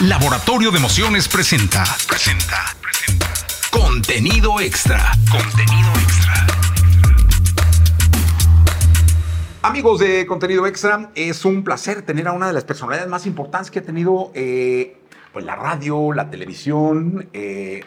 Laboratorio de Emociones presenta. Presenta. Presenta. Contenido extra. Contenido extra. Amigos de Contenido Extra, es un placer tener a una de las personalidades más importantes que ha tenido eh, pues la radio, la televisión, eh,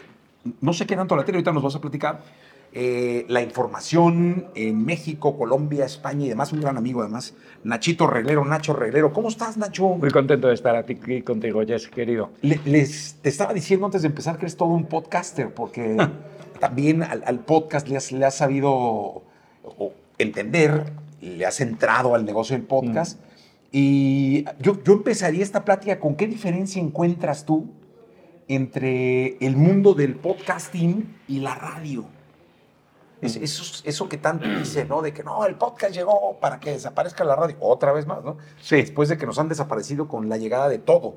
no sé qué tanto la tele, ahorita nos vas a platicar, eh, la información en México, Colombia, España y demás, un gran amigo además, Nachito Reglero, Nacho Reglero. ¿Cómo estás, Nacho? Muy contento de estar aquí contigo, Jess, querido. Le- les, te estaba diciendo antes de empezar que eres todo un podcaster, porque también al, al podcast le has, le has sabido o, entender, le has entrado al negocio del podcast. Y yo, yo empezaría esta plática con qué diferencia encuentras tú entre el mundo del podcasting y la radio. Es- eso, eso que tanto dice, ¿no? De que no, el podcast llegó para que desaparezca la radio. Otra vez más, ¿no? Sí. Después de que nos han desaparecido con la llegada de todo.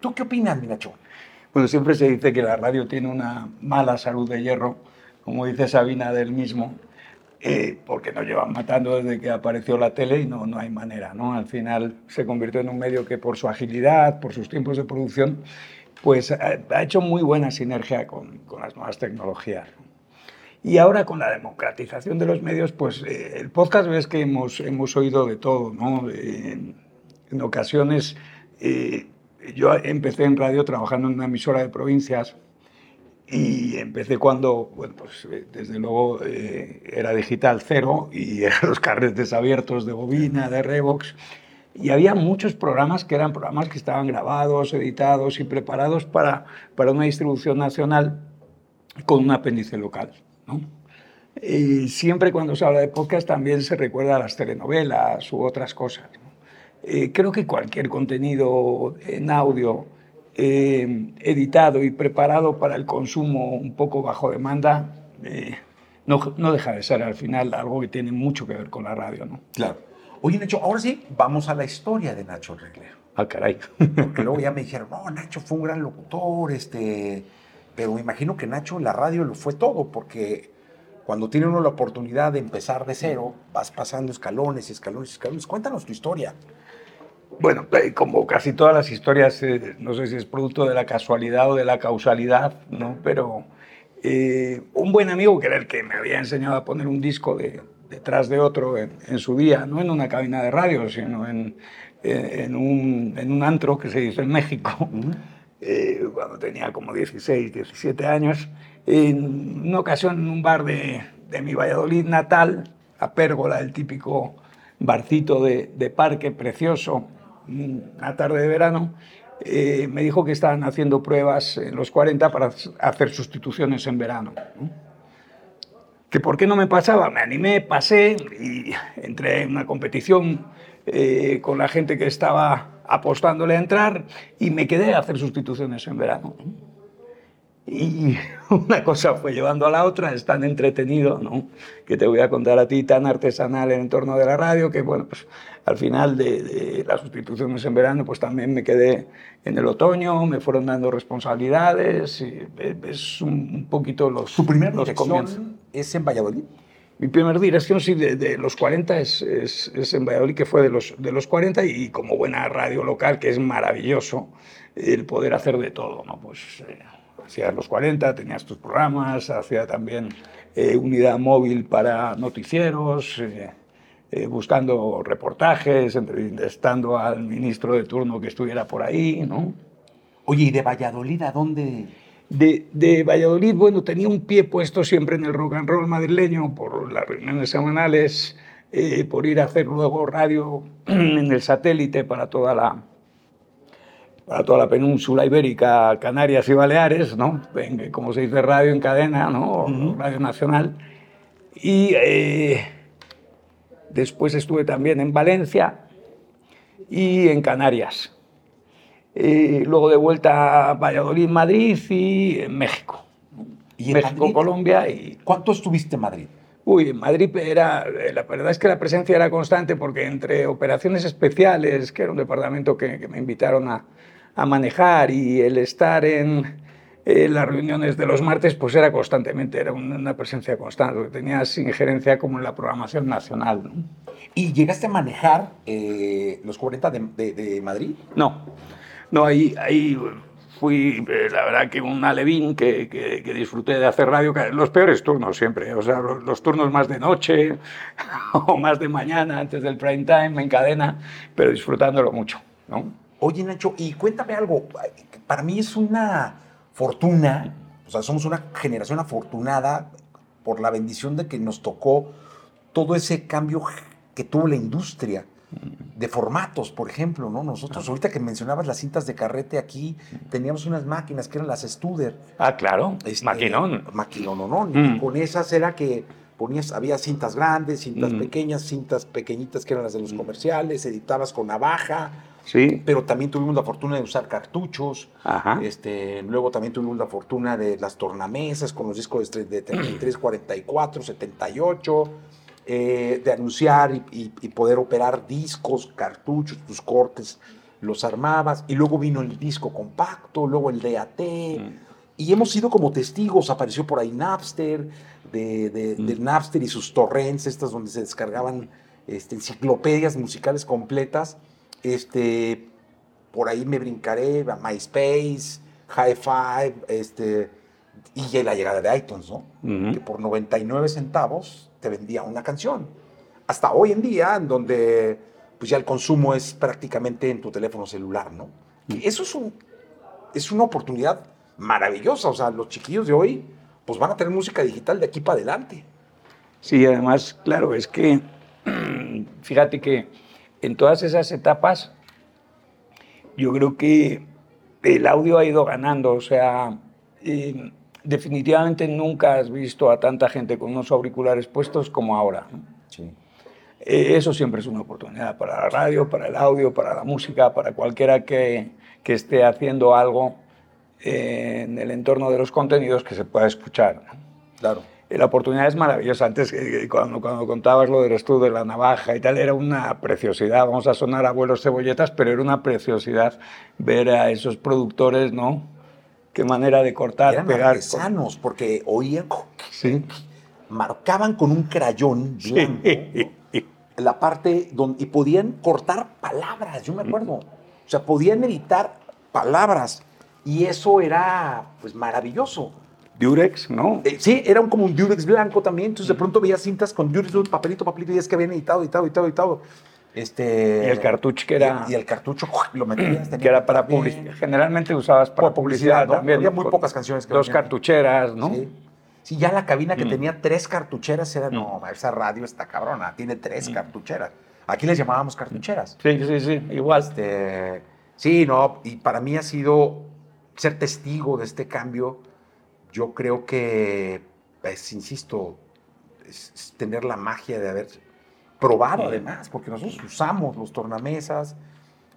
¿Tú qué opinas, mi Nacho? Bueno, siempre se dice que la radio tiene una mala salud de hierro, como dice Sabina del mismo, eh, porque nos llevan matando desde que apareció la tele y no, no hay manera, ¿no? Al final se convirtió en un medio que por su agilidad, por sus tiempos de producción, pues ha, ha hecho muy buena sinergia con, con las nuevas tecnologías. Y ahora con la democratización de los medios, pues eh, el podcast ves que hemos, hemos oído de todo, ¿no? En, en ocasiones eh, yo empecé en radio trabajando en una emisora de provincias y empecé cuando, bueno, pues eh, desde luego eh, era digital cero y eran los carretes abiertos de bobina, de Revox. Y había muchos programas que eran programas que estaban grabados, editados y preparados para, para una distribución nacional con un apéndice local. ¿No? Y siempre cuando se habla de podcast también se recuerda a las telenovelas u otras cosas. ¿no? Eh, creo que cualquier contenido en audio eh, editado y preparado para el consumo un poco bajo demanda eh, no, no deja de ser al final algo que tiene mucho que ver con la radio. ¿no? Claro. Oye, Nacho, ahora sí, vamos a la historia de Nacho Reglero. Ah, caray. Porque luego ya me dijeron, no, Nacho fue un gran locutor, este... pero me imagino que Nacho la radio lo fue todo, porque cuando tiene uno la oportunidad de empezar de cero, vas pasando escalones, escalones, escalones. Cuéntanos tu historia. Bueno, eh, como casi todas las historias, eh, no sé si es producto de la casualidad o de la causalidad, ¿no? Pero eh, un buen amigo que era el que me había enseñado a poner un disco de, detrás de otro en, en su día, no en una cabina de radio, sino en, en, en un, antro que se dice en México, eh, cuando tenía como 16, 17 años, en una ocasión en un bar de, de mi Valladolid natal, a Pérgola, el típico barcito de, de parque precioso, una tarde de verano, eh, me dijo que estaban haciendo pruebas en los 40 para hacer sustituciones en verano. ¿no? Que por qué no me pasaba, me animé, pasé y entré en una competición eh, con la gente que estaba apostándole a entrar y me quedé a hacer sustituciones en verano. Y una cosa fue llevando a la otra, es tan entretenido, ¿no? Que te voy a contar a ti, tan artesanal en el entorno de la radio, que bueno, pues al final de, de las sustituciones en verano, pues también me quedé en el otoño, me fueron dando responsabilidades, y es un, poquito los, ¿Tu primer los dirección es en Valladolid? Mi primer dirección, sí, de, de los 40 es, es, en Valladolid, que fue de los, de los 40 y como buena radio local, que es maravilloso el poder hacer de todo, ¿no? Pues eh, hacías los 40, tenías tus programas, hacía también eh, unidad móvil para noticieros, eh, eh, buscando reportajes, entrevistando al ministro de turno que estuviera por ahí, ¿no? Oye, ¿y de Valladolid a dónde? De, de, Valladolid, bueno, tenía un pie puesto siempre en el rock and roll madrileño por las reuniones semanales, eh, por ir a hacer luego radio en el satélite para toda la, para toda la península ibérica, Canarias y Baleares, ¿no? En, como se dice, radio en cadena, ¿no? Uh -huh. Radio Nacional. Y eh, después estuve también en Valencia y en Canarias. Eh, luego de vuelta a Valladolid, Madrid y en México. ¿Y en México, Madrid? Colombia y... ¿Cuánto estuviste en Madrid? Uy, en Madrid era, la verdad es que la presencia era constante porque entre operaciones especiales, que era un departamento que, que me invitaron a, a, manejar, y el estar en, las reuniones de los martes, pues era constantemente, era una presencia constante, tenías injerencia como en la programación nacional. ¿no? ¿Y llegaste a manejar eh, los 40 de, de, de Madrid? No, No, ahí, fui, eh, la verdad, que un alevín que, disfruté de hacer radio, los peores turnos siempre, o sea, los, los, turnos más de noche o más de mañana, antes del prime time, en cadena, pero disfrutándolo mucho, ¿no? Oye, Nacho, y cuéntame algo, para mí es una fortuna, o sea, somos una generación afortunada por la bendición de que nos tocó todo ese cambio que tuvo la industria de formatos, por ejemplo, ¿no? Nosotros, ahorita que mencionabas las cintas de carrete aquí, teníamos unas máquinas que eran las Studer. Ah, claro, Este, maquinón. Maquinón, no. Mm. Y con esas era que ponías, había cintas grandes, cintas Mm. pequeñas, cintas pequeñitas que eran las de los comerciales, editabas con navaja, Sí, pero también tuvimos la fortuna de usar cartuchos. ajá. Este, luego también tuvimos la fortuna de las tornamesas con los discos de de 33, 44, 78, eh, de anunciar y, y- y poder operar discos, cartuchos, tus cortes, los armabas. Y luego vino el disco compacto, luego el DAT. Y hemos sido como testigos, apareció por ahí Napster, de, de- del Napster y sus torrents, estas donde se descargaban este, enciclopedias musicales completas. Este, por ahí me brincaré a MySpace, High Five, este, y la llegada de iTunes, ¿no? Ujú. Que por 99 centavos te vendía una canción. Hasta hoy en día, en donde pues ya el consumo es prácticamente en tu teléfono celular, ¿no? Y eso es, un, es una oportunidad maravillosa. O sea, los chiquillos de hoy pues van a tener música digital de aquí para adelante. Sí, además, claro, es que fíjate que en todas esas etapas yo creo que el audio ha ido ganando, o sea, eh, definitivamente nunca has visto a tanta gente con unos auriculares puestos como ahora. ¿no? Sí. Eh, Eso siempre es una oportunidad para la radio, para el audio, para la música, para cualquiera que, que esté haciendo algo eh, en el entorno de los contenidos que se pueda escuchar. ¿no? Claro. Eh, La oportunidad es maravillosa. Antes, cuando, cuando contabas lo del estudio de la navaja y tal, era una preciosidad. Vamos a sonar abuelos cebolletas, pero era una preciosidad ver a esos productores, ¿no? Qué manera de cortar, Eran pegar. artesanos, porque oían, Sí. marcaban con un crayón blanco la parte donde y podían cortar palabras, yo me acuerdo. O sea, podían editar palabras y eso era pues maravilloso. Durex, ¿no? Eh, sí, era un, como un Durex blanco también, entonces de pronto veías cintas con Durex, un papelito, papelito, y es que habían editado, editado, editado, editado. Este, Y el cartucho que era- Y, y el cartucho lo metías. que era para publicidad. Generalmente usabas para publicidad, publicidad, ¿no? también. Había muy pocas canciones que Dos venían. cartucheras, ¿no? Sí. Sí, ya la cabina Mm. que tenía tres cartucheras era, no, esa radio está cabrona, tiene tres Mm. cartucheras. Aquí les llamábamos cartucheras. Sí, sí, sí, igual. Este, sí, no, y para mí ha sido ser testigo de este cambio. Yo creo que, pues, insisto, es tener la magia de haber probado además, porque nosotros usamos los tornamesas,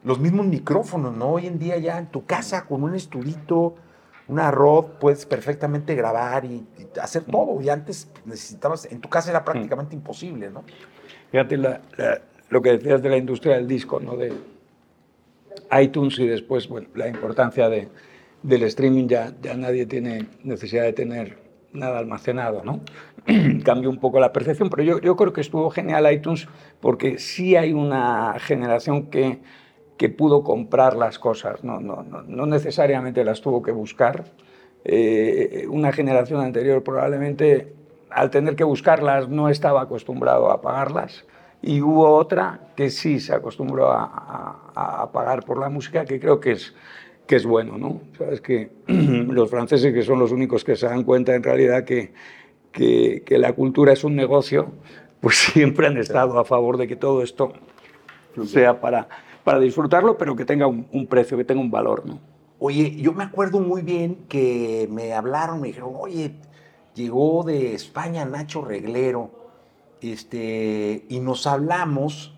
los mismos micrófonos, ¿no? Hoy en día ya en tu casa con un estudito, una Rod, puedes perfectamente grabar y, y hacer todo. Y antes necesitabas, en tu casa era prácticamente imposible, ¿no? Fíjate la- la- lo que decías de la industria del disco, ¿no? De iTunes y después, bueno, la importancia de, del streaming, ya, ya nadie tiene necesidad de tener nada almacenado, ¿no? Cambió un poco la percepción, pero yo, yo creo que estuvo genial iTunes porque sí hay una generación que, que pudo comprar las cosas, no, no, no, no necesariamente las tuvo que buscar. Eh, una generación anterior probablemente al tener que buscarlas no estaba acostumbrado a pagarlas y hubo otra que sí se acostumbró a, a- a pagar por la música que creo que es, que es bueno, ¿no? Sabes que los franceses que son los únicos que se dan cuenta en realidad que, que, la cultura es un negocio, pues siempre han estado a favor de que todo esto sea para, para disfrutarlo, pero que tenga un, un precio, que tenga un valor, ¿no? Oye, yo me acuerdo muy bien que me hablaron, me dijeron, oye, llegó de España Nacho Reglero, este, y nos hablamos,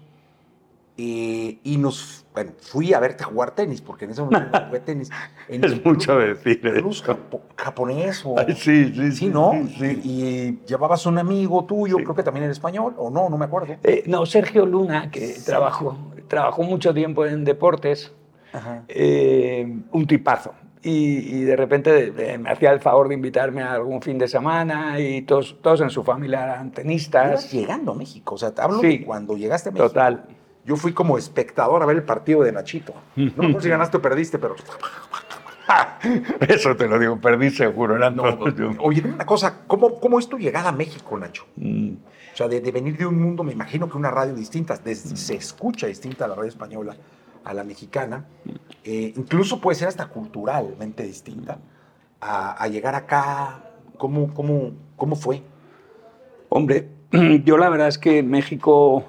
eh, y nos, bueno, fui a verte jugar tenis, porque en ese momento jugué tenis. En Es mucho decir japo- japonés o... Ay, sí, sí, Sí, ¿no? sí, sí. Y, y llevabas un amigo tuyo, Sí. creo que también era español, o no, no me acuerdo. Eh, no, Sergio Luna, que trabajó, trabajó mucho tiempo en deportes, Ajá. eh, un tipazo. Y, y de repente me hacía el favor de invitarme a algún fin de semana y todos, todos en su familia eran Ibas tenistas. llegando a México, o sea, te hablo de cuando llegaste a México. Total. Yo fui como espectador a ver el partido de Nachito. No acuerdo si ganaste o perdiste, pero... Eso te lo digo, perdí seguro. Eran No, oye, dime una cosa, ¿cómo, ¿cómo es tu llegada a México, Nacho? Mm. O sea, de, de venir de un mundo, me imagino que una radio distinta, se escucha distinta a la radio española, a la mexicana, eh, incluso puede ser hasta culturalmente distinta, a, a llegar acá, ¿cómo, cómo, cómo fue? Hombre, yo la verdad es que México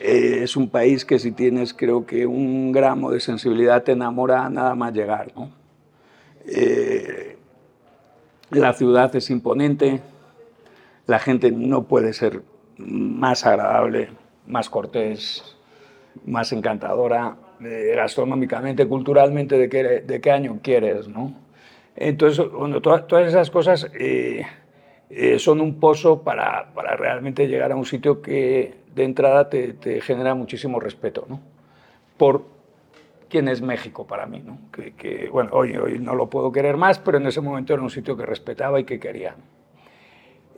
eh, es un país que si tienes creo que un gramo de sensibilidad te enamora nada más llegar. ¿no? Eh, la ciudad es imponente, la gente no puede ser más agradable, más cortés, más encantadora, eh, gastronómicamente, culturalmente, de qué, de qué año quieres, ¿no? Entonces, bueno, to- todas esas cosas son un pozo para, para realmente llegar a un sitio que de entrada te, te genera muchísimo respeto, ¿no? Por quién es México para mí, ¿no? Que, que, bueno, hoy, hoy no lo puedo querer más, pero en ese momento era un sitio que respetaba y que quería.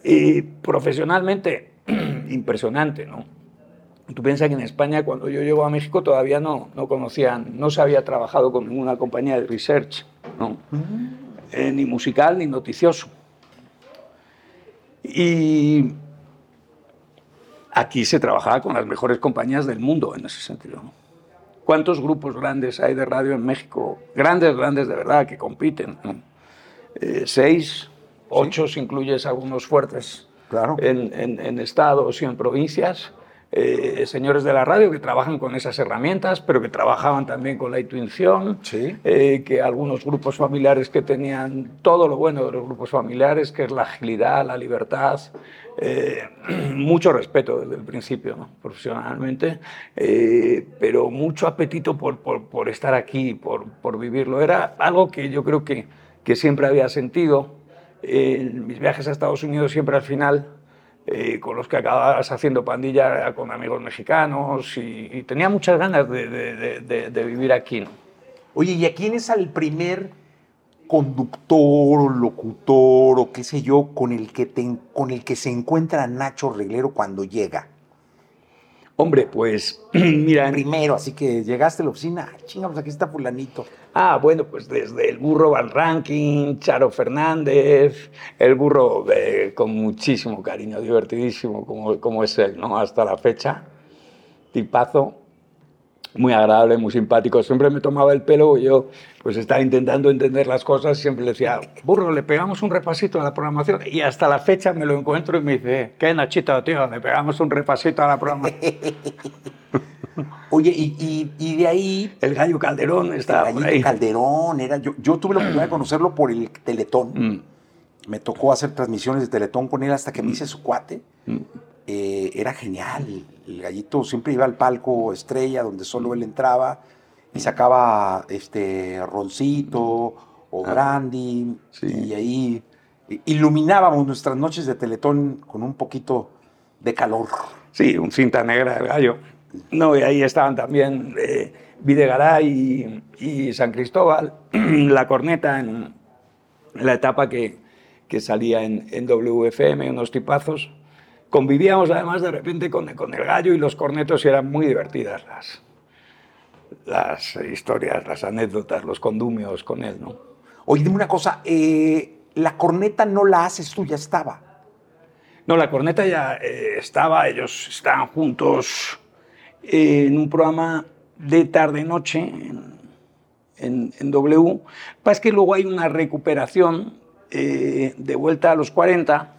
Y profesionalmente, impresionante, ¿no? Tú piensas que en España, cuando yo llego a México, todavía no, no conocían, no se había trabajado con ninguna compañía de research, ¿no? Eh, ni musical ni noticioso. Y aquí se trabajaba con las mejores compañías del mundo en ese sentido. ¿no? ¿Cuántos grupos grandes hay de radio en México? Grandes, grandes de verdad, que compiten. ¿no? Eh, seis, ocho, si incluyes algunos fuertes Claro. en, en- en estados y en provincias. Eh, señores de la radio que trabajan con esas herramientas, pero que trabajaban también con la intuición, Sí. eh, que algunos grupos familiares que tenían todo lo bueno de los grupos familiares, que es la agilidad, la libertad, eh, mucho respeto desde el principio, ¿no? profesionalmente, eh, pero mucho apetito por, por- por estar aquí, por, por vivirlo. Era algo que yo creo que, que siempre había sentido. En mis viajes a Estados Unidos siempre al final eh, con los que acababas haciendo pandilla con amigos mexicanos y, y tenía muchas ganas de, de- de- de- de vivir aquí. ¿no? Oye, ¿y a quién es el primer conductor o locutor o qué sé yo con el que, te con el que se encuentra Nacho Reglero cuando llega? Hombre, pues mira, Primero, así que llegaste a la oficina, ah, chinga, pues aquí está fulanito. Ah, bueno, pues desde el burro Van Ranking, Charo Fernández, el burro eh, con muchísimo cariño, divertidísimo como, como es él, ¿no? Hasta la fecha, tipazo, muy agradable, muy simpático. Siempre me tomaba el pelo y yo pues estaba intentando entender las cosas. Siempre le decía, burro, le pegamos un repasito a la programación. Y hasta la fecha me lo encuentro y me dice, qué Nachito, tío, le pegamos un repasito a la programación. Oye, y, y- y de ahí, El gallo Calderón estaba por Gallito ahí. Calderón, era, yo, yo tuve la oportunidad de conocerlo por el Teletón. Mm, Me tocó hacer transmisiones de Teletón con él hasta que me hice su cuate. mm. Eh, era genial. El gallito siempre iba al palco estrella donde solo él entraba y sacaba este roncito o brandy sí. y ahí iluminábamos nuestras noches de Teletón con un poquito de calor. Sí, un cinta negra del gallo. No, y ahí estaban también eh, Videgaray y, y San Cristóbal, la corneta en, en la etapa que, que salía en, en WFM, unos tipazos. Convivíamos además de repente con, con el gallo y los cornetos y eran muy divertidas las, las historias, las anécdotas, los condumios con él, ¿no? Oye, dime una cosa, eh, la corneta no la haces tú, ya estaba. No, la corneta ya eh, estaba, ellos estaban juntos eh, en un programa de tarde-noche en, en- en W. Pasa que luego hay una recuperación eh, de vuelta a los 40,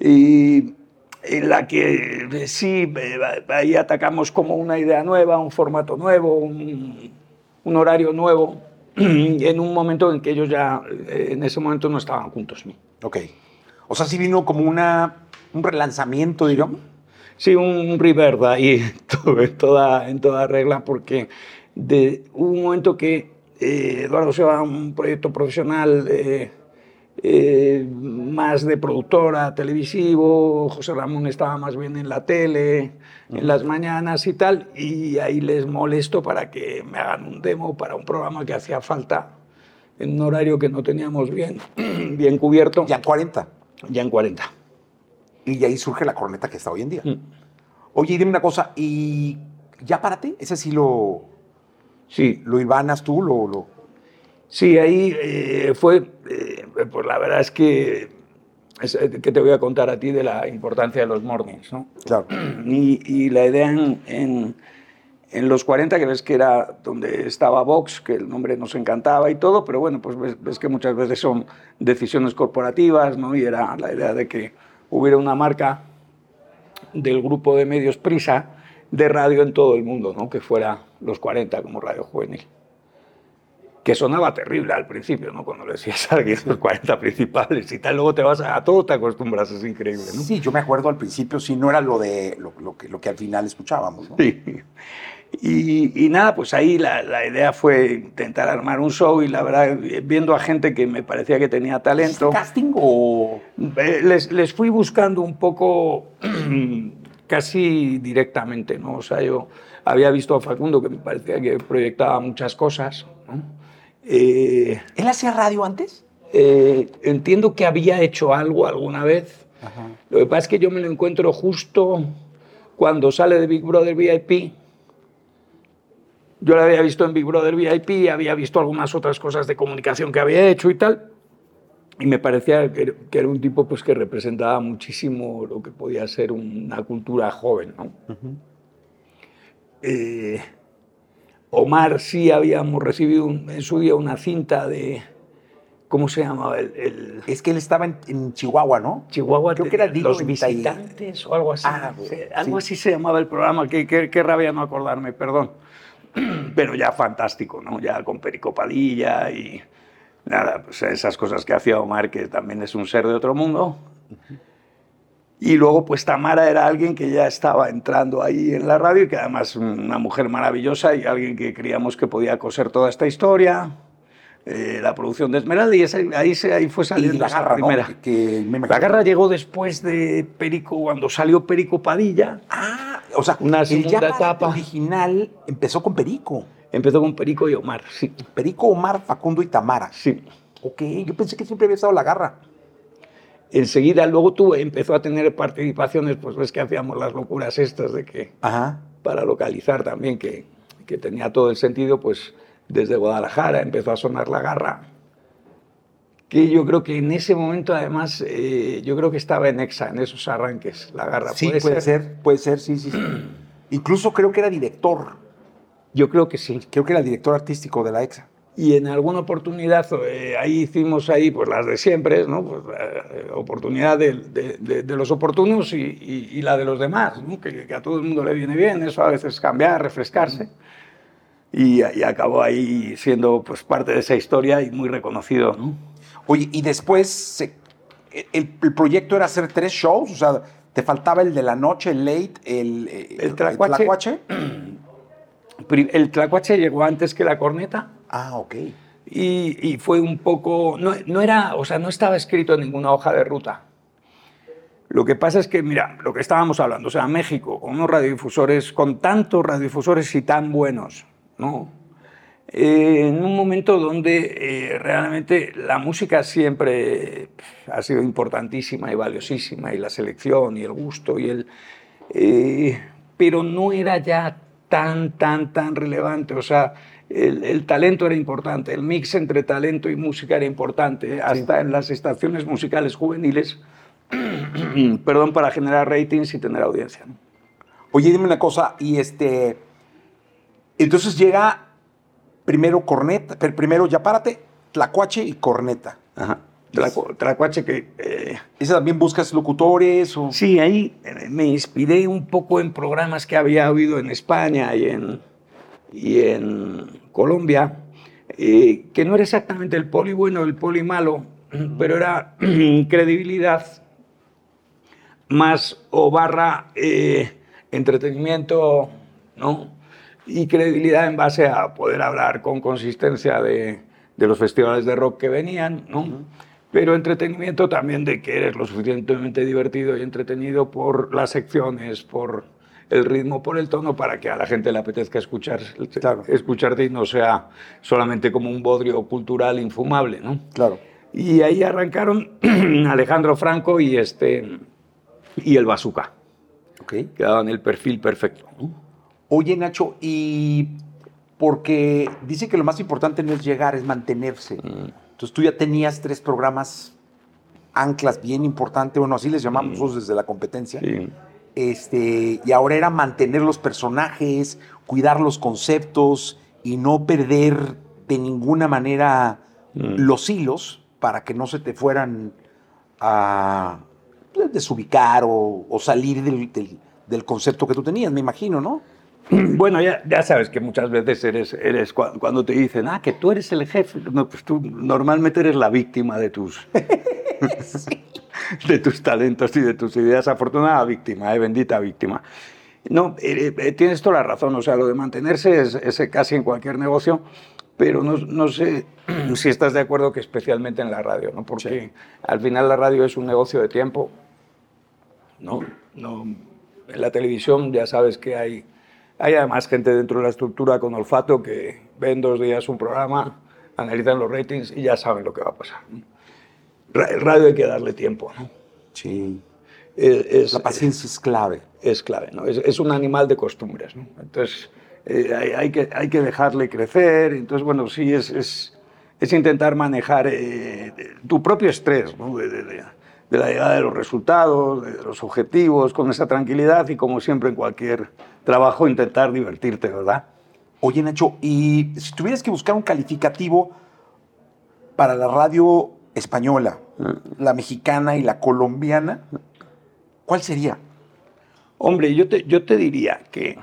y en la que eh, sí, eh, ahí atacamos como una idea nueva, un formato nuevo, un, un horario nuevo, en un momento en que ellos ya, eh, en ese momento no estaban juntos. Ok. O sea, sí vino como una, un relanzamiento, digamos. Sí, un reverb ahí todo- en toda, en toda regla, porque de, hubo un momento que eh, Eduardo se va a un proyecto profesional eh, eh, más de productora, televisivo, José Ramón estaba más bien en la tele, en las mañanas y tal, y ahí les molesto para que me hagan un demo para un programa que hacía falta en un horario que no teníamos bien, bien cubierto, Ya en 40. ya en 40. Y de ahí surge la corneta que está hoy en día. Mm. Oye, y dime una cosa, ¿y ya párate? Ese sí lo, Sí, lo hilvanas tú, lo, lo... Sí, ahí eh, fue, eh, pues la verdad es que, es, eh, que te voy a contar a ti de la importancia de los mornings, ¿no? Claro. Y, y la idea en, en, en los 40, que ves que era donde estaba Vox, que el nombre nos encantaba y todo, pero bueno, pues ves, ves que muchas veces son decisiones corporativas, ¿no? Y era la idea de que hubiera una marca del grupo de medios Prisa de radio en todo el mundo, ¿no? Que fuera los 40 como radio juvenil que sonaba terrible al principio, ¿no? Cuando le decías a alguien los 40 principales y tal, luego te vas a, a todo, te acostumbras, es increíble, ¿no? Sí, yo me acuerdo al principio, sí, no era lo de lo, lo que, lo que al final escuchábamos, ¿no? Sí. Y, y nada, pues ahí la, la, idea fue intentar armar un show y la verdad, viendo a gente que me parecía que tenía talento. ¿Casting o...? Eh, Les, les fui buscando un poco casi directamente, ¿no? O sea, yo había visto a Facundo que me parecía que proyectaba muchas cosas, ¿no? Eh, ¿Él hacía radio antes? Eh, entiendo que había hecho algo alguna vez. Ajá. Lo que pasa es que yo me lo encuentro justo cuando sale de Big Brother VIP. Yo lo había visto en Big Brother VIP, había visto algunas otras cosas de comunicación que había hecho y tal. Y me parecía que, que era un tipo pues, que representaba muchísimo lo que podía ser una cultura joven. ¿no? Eh, Omar sí habíamos recibido un, en su día una cinta de... ¿Cómo se llamaba? El, el... Es que él estaba en, en, Chihuahua, ¿no? Chihuahua. Creo que era Digo Los visitantes o algo así. Ah, sí, algo sí. así se llamaba el programa. Qué, qué, qué rabia no acordarme, perdón. Pero ya fantástico, ¿no? Ya con Perico Padilla y nada, pues esas cosas que hacía Omar, que también es un ser de otro mundo. Y luego, pues Tamara era alguien que ya estaba entrando ahí en la radio y que además una mujer maravillosa y alguien que creíamos que podía coser toda esta historia. Eh, la producción de Esmeralda y ahí, se, ahí fue saliendo y la garra, primera. ¿no? que, que la garra llegó después de Perico, cuando salió Perico Padilla. Ah, o sea, una segunda etapa original empezó con Perico. Empezó con Perico y Omar, sí. Perico, Omar, Facundo y Tamara. Sí. Ok, yo pensé que siempre había estado la garra enseguida luego tuve, empezó a tener participaciones, pues ves que hacíamos las locuras estas de que Ajá. para localizar también, que, que, tenía todo el sentido, pues desde Guadalajara empezó a sonar la garra. Que yo creo que en ese momento, además, eh, yo creo que estaba en Exa, en esos arranques, la garra. Sí, puede, puede ser? ser? puede ser, sí, sí. sí. Incluso creo que era director. Yo creo que sí. Creo que era director artístico de la Exa y en alguna oportunidad eh, ahí hicimos ahí pues las de siempre no pues eh, oportunidad de, de, de, de, los oportunos y, y, y, la de los demás ¿no? que, que, a todo el mundo le viene bien eso a veces cambiar refrescarse y, y, acabó ahí siendo pues parte de esa historia y muy reconocido ¿no? Oye y después se, el, el, proyecto era hacer tres shows o sea te faltaba el de la noche el late el el tlacuache, el, tlacuache? el tlacuache llegó antes que la corneta Ah, ok. Y, y, fue un poco, no, no, era, o sea, no estaba escrito en ninguna hoja de ruta. Lo que pasa es que, mira, lo que estábamos hablando, o sea, México, con unos radiodifusores, con tantos radiodifusores y tan buenos, ¿no? Eh, en un momento donde eh, realmente la música siempre ha sido importantísima y valiosísima, y la selección, y el gusto, y el... Eh, pero no era ya tan, tan, tan relevante, o sea, el, el, talento era importante, el mix entre talento y música era importante, hasta sí. en las estaciones musicales juveniles, perdón, para generar ratings y tener audiencia. ¿no? Oye, dime una cosa, y este, entonces llega primero corneta, primero ya párate, tlacuache y corneta. Ajá. Tlacuache que... Eh, ¿Ese también buscas locutores? O? Sí, ahí me inspiré un poco en programas que había oído en España y en, y en Colombia, eh, que no era exactamente el poli bueno o el poli malo, pero era credibilidad más o barra eh, entretenimiento, ¿no? Y credibilidad en base a poder hablar con consistencia de, de los festivales de rock que venían, ¿no? Uh -huh. Pero entretenimiento también de que eres lo suficientemente divertido y entretenido por las secciones, por el ritmo por el tono para que a la gente le apetezca escuchar, claro. escucharte y no sea solamente como un bodrio cultural infumable, ¿no? Claro. Y ahí arrancaron Alejandro Franco y, este, y el Bazooka. Ok. que daban el perfil perfecto. ¿no? Oye, Nacho, y porque dice que lo más importante no es llegar, es mantenerse. Entonces tú ya tenías tres programas anclas bien importantes, bueno, así les llamamos nosotros desde la competencia. Sí. Este, y ahora era mantener los personajes, cuidar los conceptos y no perder de ninguna manera Mm. los hilos para que no se te fueran a pues, desubicar o, o salir del, del- del concepto que tú tenías, me imagino, ¿no? Bueno, ya, ya sabes que muchas veces eres, eres cua- cuando te dicen, ah, que tú eres el jefe, no, pues tú normalmente eres la víctima de tus, de tus talentos y de tus ideas. Afortunada víctima, eh, bendita víctima. No, eh, eh, tienes toda la razón, o sea, lo de mantenerse es, es casi en cualquier negocio, pero no, no sé si estás de acuerdo que especialmente en la radio, ¿no? Porque al final la radio es un negocio de tiempo, ¿no? no en la televisión ya sabes que hay, hay además gente dentro de la estructura con olfato que ven dos días un programa, analizan los ratings y ya saben lo que va a pasar. El radio hay que darle tiempo. ¿no? Sí. Es, es- La paciencia es clave. es clave, ¿no? Es, un animal de costumbres, ¿no? Entonces, eh, hay, hay que, hay que dejarle crecer. Entonces, bueno, sí, es, es, es intentar manejar eh, tu propio estrés, ¿no? De, de- de- de la llegada de los resultados, de los objetivos, con esa tranquilidad y, como siempre en cualquier trabajo, intentar divertirte, ¿verdad? Oye, Nacho, y si tuvieras que buscar un calificativo para la radio española, la mexicana y la colombiana, ¿cuál sería? Hombre, yo te, yo te diría que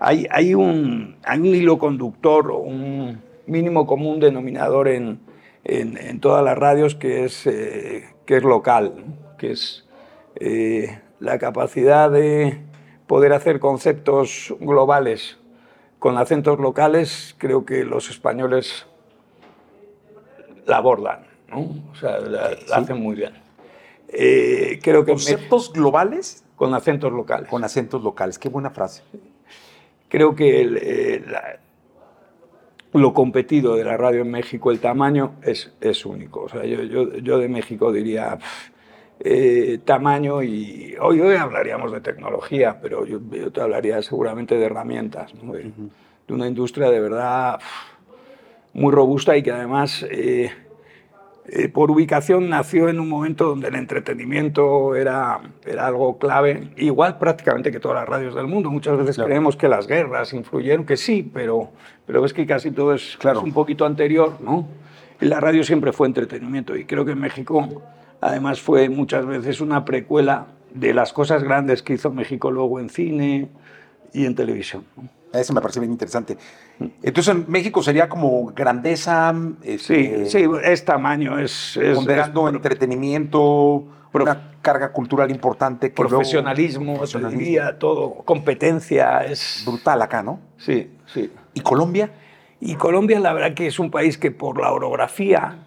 hay, hay, un, hay un hilo conductor un mínimo común denominador en, en, en todas las radios que es, eh, que es local, que es eh, la capacidad de poder hacer conceptos globales con acentos locales. Creo que los españoles la abordan, ¿no? o sea, la, la hacen muy bien. Eh, creo que me- Conceptos globales con acentos locales. con acentos locales. Qué buena frase. Creo que el, eh, la- lo competido de la radio en México, el tamaño, es, es único. O sea, yo, yo, yo de México diría eh, tamaño y hoy, hoy hablaríamos de tecnología, pero yo, yo te hablaría seguramente de herramientas, ¿no? de, de una industria de verdad muy robusta y que además... eh, eh, por ubicación nació en un momento donde el entretenimiento era, era algo clave, igual prácticamente que todas las radios del mundo. Muchas veces creemos que las guerras influyeron, que sí, pero, pero ves que casi todo es, Claro. es un poquito anterior, ¿no? Y la radio siempre fue entretenimiento y creo que en México además fue muchas veces una precuela de las cosas grandes que hizo México luego en cine y en televisión. ¿no? Eso me parece bien interesante. Entonces, en México sería como grandeza, Sí, este, sí, es tamaño, es, es, ponderando es entretenimiento, una carga cultural importante. Que luego- profesionalismo, diría, todo, competencia, es... brutal acá, ¿no? Sí, sí. ¿Y Colombia? Y Colombia, la verdad que es un país que por la orografía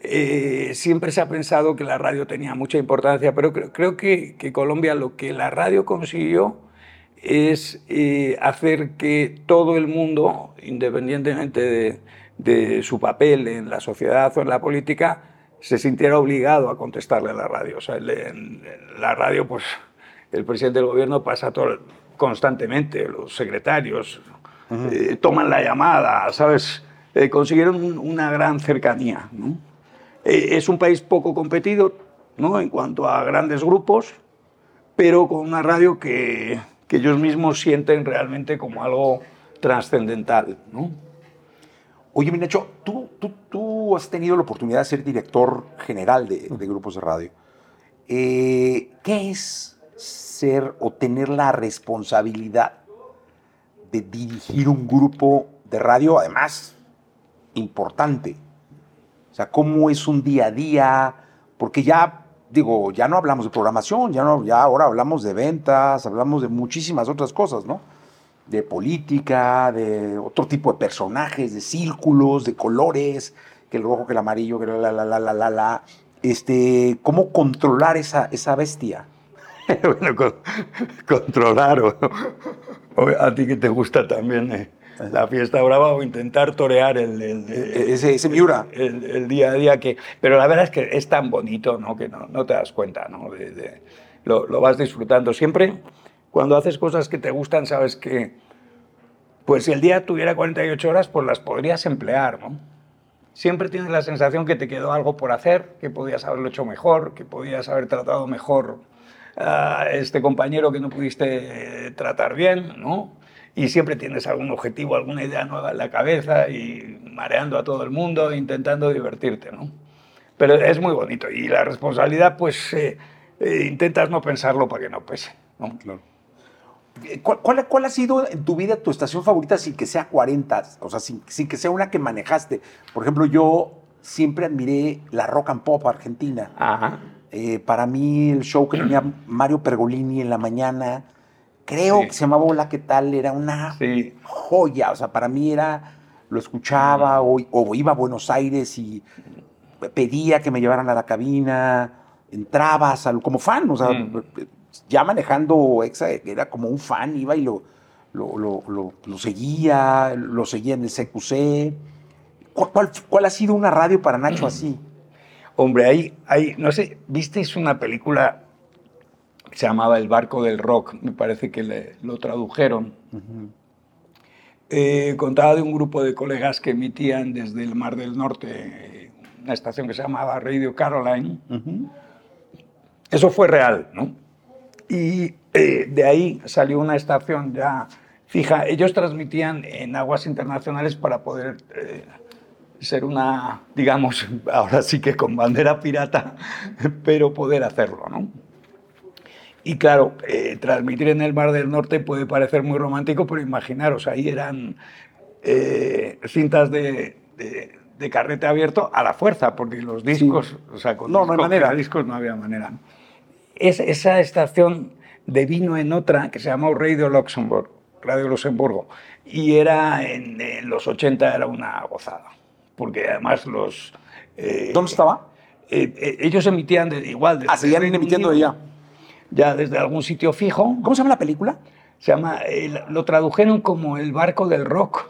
eh, siempre se ha pensado que la radio tenía mucha importancia, pero creo, creo que, que Colombia lo que la radio consiguió es eh, hacer que todo el mundo, independientemente de, de su papel en la sociedad o en la política, se sintiera obligado a contestarle a la radio. O sea, el- en, en la radio, pues el presidente del gobierno pasa todo, constantemente, los secretarios eh, toman la llamada, ¿sabes? Eh, consiguieron un- una gran cercanía. ¿no? Es un país poco competido ¿no? en cuanto a grandes grupos, pero con una radio que, que ellos mismos sienten realmente como algo trascendental. ¿no? Oye, mi Nacho, tú, tú, tú has tenido la oportunidad de ser director general de, grupos de radio. Eh, ¿Qué es ser o tener la responsabilidad de dirigir un grupo de radio, además, importante? O sea, ¿cómo es un día a día? Porque ya, digo, ya no hablamos de programación, ya, no, ya ahora hablamos de ventas, hablamos de muchísimas otras cosas, ¿no? de política, de otro tipo de personajes, de círculos, de colores, que el rojo, que el amarillo, que la, la, la, la, la, la. Este, ¿Cómo controlar esa, esa bestia? bueno, con- controlar o a ti que te gusta también eh, la fiesta brava o intentar torear el, el- E- ese- ese Miura. el- el día a día que pero la verdad es que es tan bonito no que no, no te das cuenta no de, de lo, lo vas disfrutando. Siempre cuando haces cosas que te gustan, sabes que, pues si el día tuviera 48 horas, pues las podrías emplear, ¿no? Siempre tienes la sensación que te quedó algo por hacer, que podías haberlo hecho mejor, que podías haber tratado mejor a este compañero que no pudiste tratar bien, ¿no? Y siempre tienes algún objetivo, alguna idea nueva en la cabeza y mareando a todo el mundo, intentando divertirte, ¿no? Pero es muy bonito y la responsabilidad, pues eh, eh, intentas no pensarlo para que no pese, ¿no? Claro. ¿Cuál, cuál, cuál ha sido en tu vida tu estación favorita sin que sea 40? O sea, sin, sin que sea una que manejaste. Por ejemplo, yo siempre admiré la rock and pop argentina. Ajá. Eh, para mí el show que tenía Mario Pergolini en la mañana, creo Sí. que se llamaba Hola, ¿qué tal? Era una Sí. joya. O sea, para mí era, lo escuchaba o, o iba a Buenos Aires y pedía que me llevaran a la cabina, entrabas al- como fan, o sea, Mm. ya manejando Exa, era como un fan, iba y lo, lo, lo- seguía, lo seguía en el CQC. ¿Cuál, ha sido una radio para Nacho así? Hombre, ahí, ahí, no sé, ¿visteis una película se llamaba El barco del rock? Me parece que le- lo tradujeron. Eh, contaba de un grupo de colegas que emitían desde el Mar del Norte una estación que se llamaba Radio Caroline. Eso fue real, ¿no? Y eh, de ahí salió una estación ya fija. Ellos transmitían en aguas internacionales para poder eh, ser una, digamos, ahora sí que con bandera pirata, pero poder hacerlo, ¿no? Y claro, eh, transmitir en el Mar del Norte puede parecer muy romántico, pero imaginaros, ahí eran eh, cintas de, de- de carrete abierto a la fuerza, porque los discos, o sea, con No, no hay discos, manera. discos no había manera. Es, esa estación devino en otra que se llamó Radio Luxemburg, Radio Luxemburgo, y era en, en los 80 era una gozada, porque además los... eh, ¿Dónde estaba? ellos emitían de, igual. desde Ah, seguían emitiendo de allá. Ya desde algún sitio fijo. ¿Cómo se llama la película? Se llama, eh, lo tradujeron como el barco del rock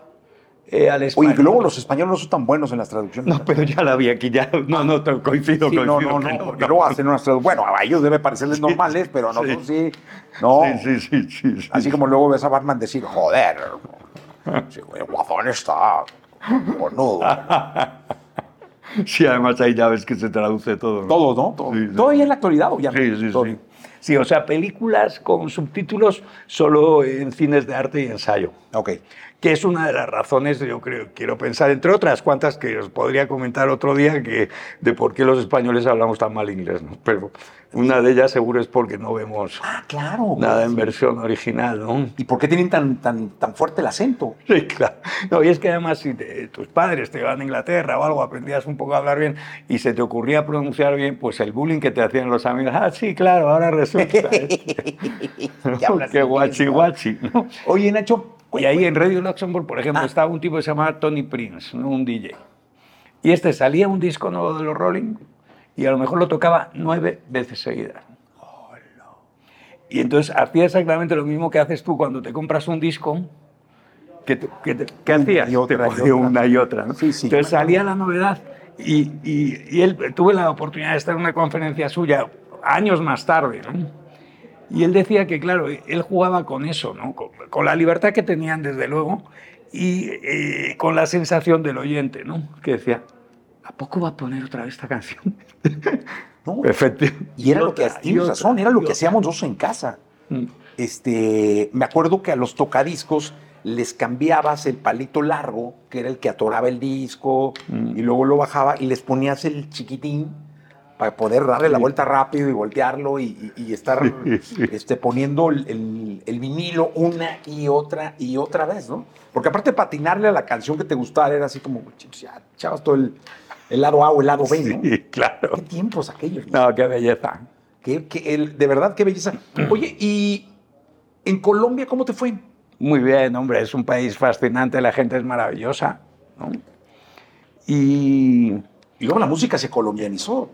eh, al Oye, español. que luego los españoles no son tan buenos en las traducciones. No, pero ya la vi aquí, ya. No, no, coincido, Sí, no, coincido. no, que no, porque luego hacen unas traducciones. Bueno, a ellos debe parecerles normales, pero a nosotros sí. No. Sí, sí, sí, sí, sí. Así como luego ves a Batman decir, joder, sí, güey, Guazón está cornudo. Sí, además ahí ya ves que se traduce todo. ¿no? Todo, ¿no? Todo. Todavía en la actualidad, obviamente. Sí, sí, sí. Sí, o sea, películas con subtítulos solo en cines de arte y ensayo. Ok. Que es una de las razones, yo creo, quiero pensar, entre otras cuantas que os podría comentar otro día, que de por qué los españoles hablamos tan mal inglés, ¿no? Pero una de ellas seguro es porque no vemos Ah, claro. nada en Sí. versión original, ¿no? ¿Y por qué tienen tan, tan, tan fuerte el acento? Sí, claro. No, y es que además si te- tus padres te iban a Inglaterra o algo, aprendías un poco a hablar bien y se te ocurría pronunciar bien, pues el bullying que te hacían los amigos, ah, sí, claro, ahora resulta. Que hablas Qué guachi, ¿no? guachi, ¿no? Oye, Nacho. Y ahí en Radio Luxembourg, por ejemplo, Ah. estaba un tipo que se llamaba Tony Prince, ¿no? un DJ. Y este salía un disco nuevo de los Rolling y a lo mejor lo tocaba nueve veces seguidas. Y entonces hacía exactamente lo mismo que haces tú cuando te compras un disco. que te- que te- ¿Qué hacías? y otra, te y otra. una y otra. ¿no? Sí, sí. Entonces salía la novedad y, y- y él tuve la oportunidad de estar en una conferencia suya años más tarde. ¿no? Y él decía que, claro, él jugaba con eso, ¿no? con, con la libertad que tenían, desde luego, y eh, con la sensación del oyente, ¿no? que decía, ¿a poco va a poner otra vez esta canción? No. Efectivamente. Y era lo que, tienes razón, era lo que hacíamos nosotros en casa. Mm. Este, me acuerdo que a los tocadiscos les cambiabas el palito largo, que era el que atoraba el disco, Mm. y luego lo bajaba y les ponías el chiquitín para poder darle la vuelta rápido y voltearlo y, y- y estar. Este, poniendo el, el- el vinilo una y otra y otra vez, ¿no? Porque aparte patinarle a la canción que te gustara era así como, "Chicos, ya echabas todo el, el lado A o el lado B, ¿no? Sí, claro. ¿Qué tiempos aquellos? ¿no? Qué belleza. Qué- qué- de verdad, qué belleza. Oye, ¿y en Colombia cómo te fue? Muy bien, hombre, es un país fascinante, la gente es maravillosa. ¿no? Y Y luego la música se colombianizó.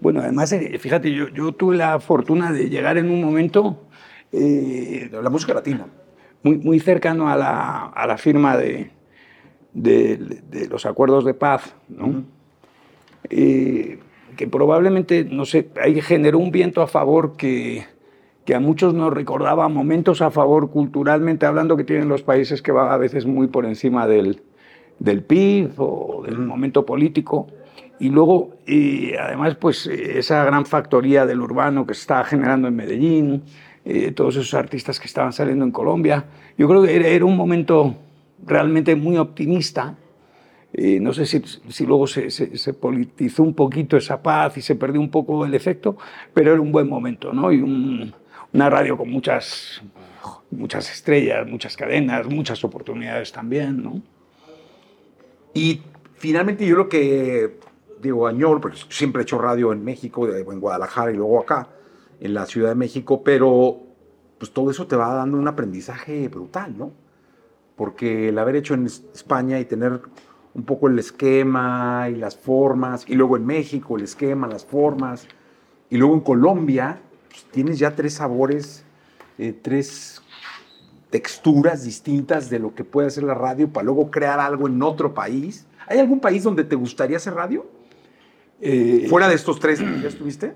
bueno, además, eh, fíjate, yo, yo tuve la fortuna de llegar en un momento eh, La música latina. muy, muy cercano a la, a la firma de, de- de los acuerdos de paz, ¿no? Eh, que probablemente, no sé, ahí generó un viento a favor que, que a muchos nos recordaba momentos a favor culturalmente hablando que tienen los países que van a veces muy por encima del, del PIB o del momento político. Y luego, y además, pues esa gran factoría del urbano que se estaba generando en Medellín, eh, todos esos artistas que estaban saliendo en Colombia. Yo creo que era, era un momento realmente muy optimista. Eh, no sé si, si luego se, se, se, politizó un poquito esa paz y se perdió un poco el efecto, pero era un buen momento, ¿no? Y un, una radio con muchas, muchas estrellas, muchas cadenas, muchas oportunidades también, ¿no? Y finalmente yo lo que digo, Añor, porque siempre he hecho radio en México, en Guadalajara y luego acá, en la Ciudad de México, pero pues todo eso te va dando un aprendizaje brutal, ¿no? Porque el haber hecho en España y tener un poco el esquema y las formas, y luego en México el esquema, las formas, y luego en Colombia, pues tienes ya tres sabores, eh, tres texturas distintas de lo que puede hacer la radio para luego crear algo en otro país. ¿Hay algún país donde te gustaría hacer radio? Eh, ¿Fuera de estos tres ya estuviste?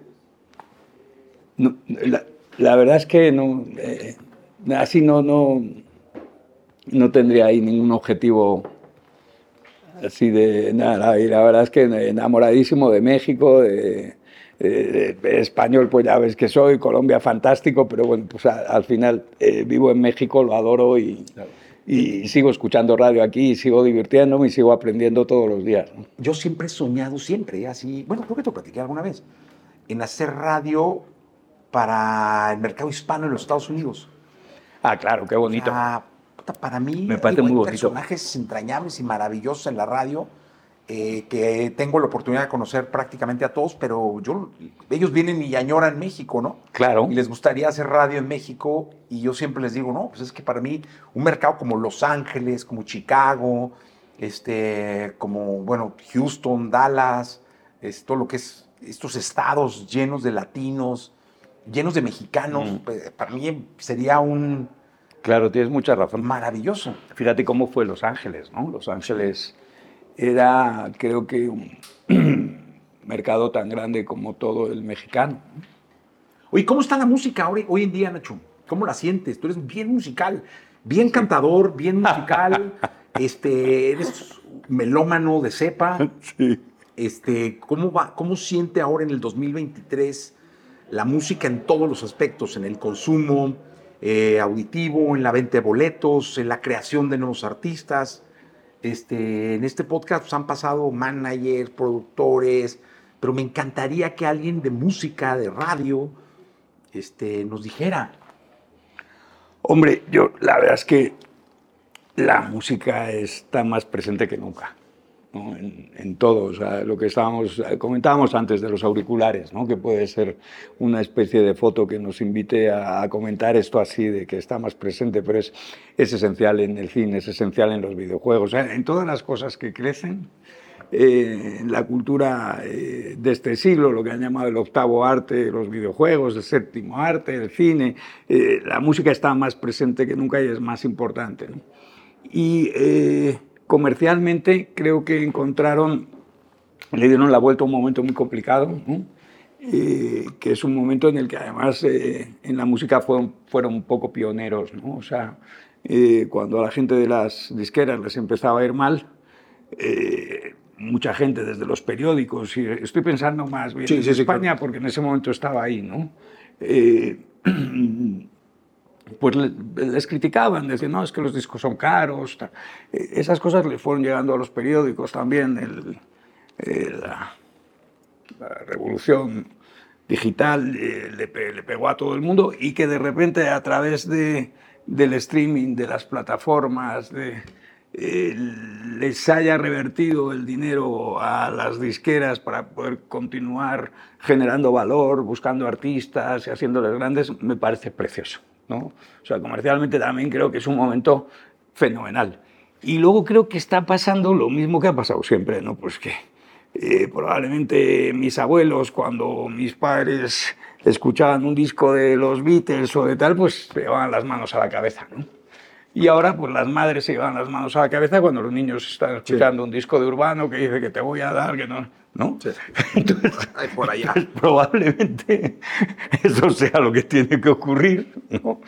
No, la, la, verdad es que no, eh, así no, no, no tendría ahí ningún objetivo así de nada. Y la verdad es que enamoradísimo de México, de, de, de español, pues ya ves que soy, Colombia fantástico, pero bueno, pues a, al final eh, vivo en México, lo adoro y, claro. Y, sigo escuchando radio aquí, y sigo divirtiéndome y sigo aprendiendo todos los días. ¿no? Yo siempre he soñado, siempre, así, bueno, creo que te lo platiqué alguna vez, en hacer radio para el mercado hispano en los Estados Unidos. Ah, claro, qué bonito. O sea, para mí, me parece muy bonito. personajes entrañables y maravillosos en la radio. Eh, que tengo la oportunidad de conocer prácticamente a todos, pero yo, ellos vienen y añoran México, ¿no? Claro. Y les gustaría hacer radio en México y yo siempre les digo, no, pues es que para mí un mercado como Los Ángeles, como Chicago, este, como, bueno, Houston, Dallas, es, todo lo que es estos estados llenos de latinos, llenos de mexicanos, mm. pues, para mí sería un... Claro, tienes mucha razón. Maravilloso. Fíjate cómo fue Los Ángeles, ¿no? Los Ángeles era, creo que, un mercado tan grande como todo el mexicano. Oye, ¿cómo está la música hoy, hoy en día, Nacho? ¿Cómo la sientes? Tú eres bien musical, bien sí. cantador, bien musical, este, eres melómano de cepa. Sí. Este, ¿cómo, va, ¿Cómo siente ahora en el 2023 la música en todos los aspectos, en el consumo eh, auditivo, en la venta de boletos, en la creación de nuevos artistas? Este, en este podcast pues, han pasado managers, productores, pero me encantaría que alguien de música, de radio, este, nos dijera. Hombre, yo la verdad es que la música está más presente que nunca. ¿No? En, en, todo, o sea, lo que estábamos, comentábamos antes de los auriculares, ¿no? que puede ser una especie de foto que nos invite a, a, comentar esto así, de que está más presente, pero es, es esencial en el cine, es esencial en los videojuegos, en todas las cosas que crecen, eh, en la cultura eh, de este siglo, lo que han llamado el octavo arte, los videojuegos, el séptimo arte, el cine, eh, la música está más presente que nunca y es más importante. ¿no? Y eh, comercialmente creo que encontraron, le dieron la vuelta a un momento muy complicado, ¿no? eh, que es un momento en el que además eh, en la música fueron, fueron un poco pioneros, ¿no? o sea, eh, cuando a la gente de las disqueras les empezaba a ir mal, eh, mucha gente desde los periódicos, y estoy pensando más bien Sí, en sí, sí, España claro. porque en ese momento estaba ahí, ¿no? Pues le- les criticaban, decían, no, es que los discos son caros. Eh, Esas cosas le fueron llegando a los periódicos también, la, revolución digital eh, le pegó a todo el mundo y que de repente a través de, del streaming, de las plataformas, de, eh, les haya revertido el dinero a las disqueras para poder continuar generando valor, buscando artistas y haciéndoles grandes, me parece precioso. ¿No? O sea, comercialmente también creo que es un momento fenomenal. Y luego creo que está pasando lo mismo que ha pasado siempre, ¿no? Pues que eh, probablemente mis abuelos, cuando mis padres escuchaban un disco de los Beatles o de tal, pues se llevaban las manos a la cabeza, ¿no? Y ahora, pues las madres se llevan las manos a la cabeza cuando los niños están escuchando un disco de urbano que dice que te voy a dar, que no. ¿No? Entonces, por allá. Pues, probablemente eso sea lo que tiene que ocurrir, ¿no?